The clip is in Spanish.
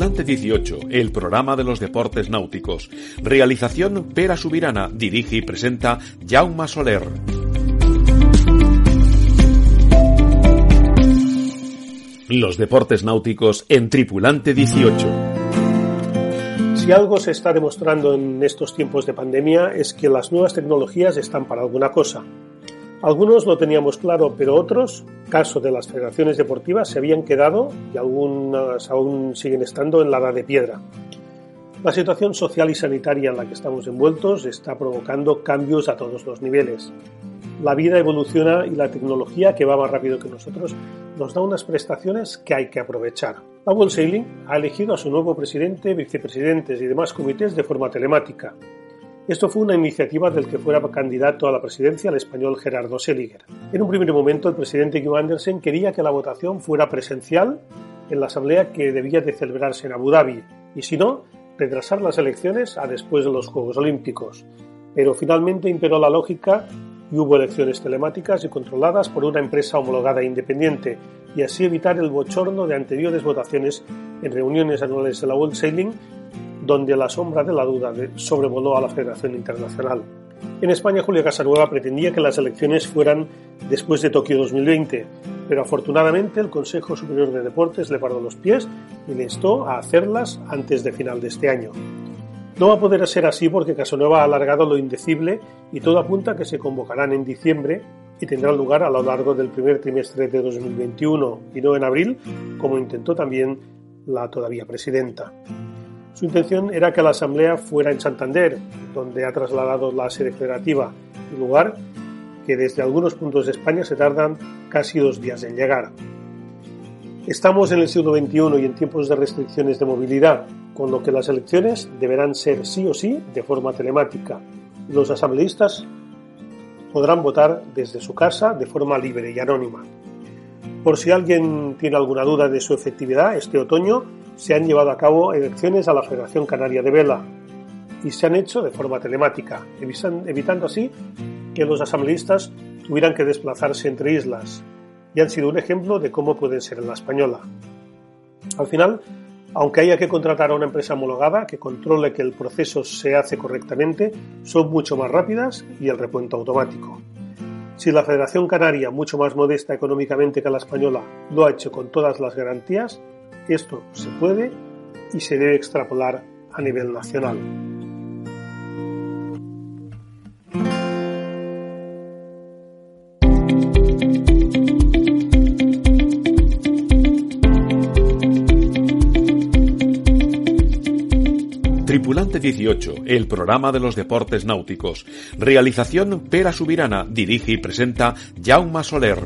Tripulante 18, el programa de los deportes náuticos. Realización Pera Subirana, dirige y presenta Jaume Soler. Los deportes náuticos en Tripulante 18. Si algo se está demostrando en estos tiempos de pandemia es que las nuevas tecnologías están para alguna cosa. Algunos lo teníamos claro, pero otros, caso de las federaciones deportivas, se habían quedado y algunas aún siguen estando en la edad de piedra. La situación social y sanitaria en la que estamos envueltos está provocando cambios a todos los niveles. La vida evoluciona y la tecnología, que va más rápido que nosotros, nos da unas prestaciones que hay que aprovechar. La World Sailing ha elegido a su nuevo presidente, vicepresidentes y demás comités de forma telemática. Esto fue una iniciativa del que fuera candidato a la presidencia el español Gerardo Seliger. En un primer momento, el presidente Kim Andersen quería que la votación fuera presencial en la asamblea que debía de celebrarse en Abu Dhabi y, si no, retrasar las elecciones a después de los Juegos Olímpicos. Pero finalmente imperó la lógica y hubo elecciones telemáticas y controladas por una empresa homologada independiente y así evitar el bochorno de anteriores votaciones en reuniones anuales de la World Sailing donde la sombra de la duda sobrevoló a la Federación Internacional. En España, Julio Casanueva pretendía que las elecciones fueran después de Tokio 2020, pero afortunadamente el Consejo Superior de Deportes le paró los pies y le instó a hacerlas antes de final de este año. No va a poder ser así porque Casanueva ha alargado lo indecible y todo apunta a que se convocarán en diciembre y tendrán lugar a lo largo del primer trimestre de 2021 y no en abril, como intentó también la todavía presidenta. Su intención era que la asamblea fuera en Santander, donde ha trasladado la sede federativa, un lugar que desde algunos puntos de España se tardan casi dos días en llegar. Estamos en el siglo XXI y en tiempos de restricciones de movilidad, con lo que las elecciones deberán ser sí o sí de forma telemática. Los asambleístas podrán votar desde su casa de forma libre y anónima. Por si alguien tiene alguna duda de su efectividad, este otoño se han llevado a cabo elecciones a la Federación Canaria de Vela y se han hecho de forma telemática, evitando así que los asambleístas tuvieran que desplazarse entre islas y han sido un ejemplo de cómo pueden ser en la española. Al final, aunque haya que contratar a una empresa homologada que controle que el proceso se hace correctamente, son mucho más rápidas y el recuento automático. Si la Federación Canaria, mucho más modesta económicamente que la española, lo ha hecho con todas las garantías, esto se puede y se debe extrapolar a nivel nacional. Tripulante 18, el programa de los deportes náuticos. Realización Pera Subirana, dirige y presenta Jaume Soler.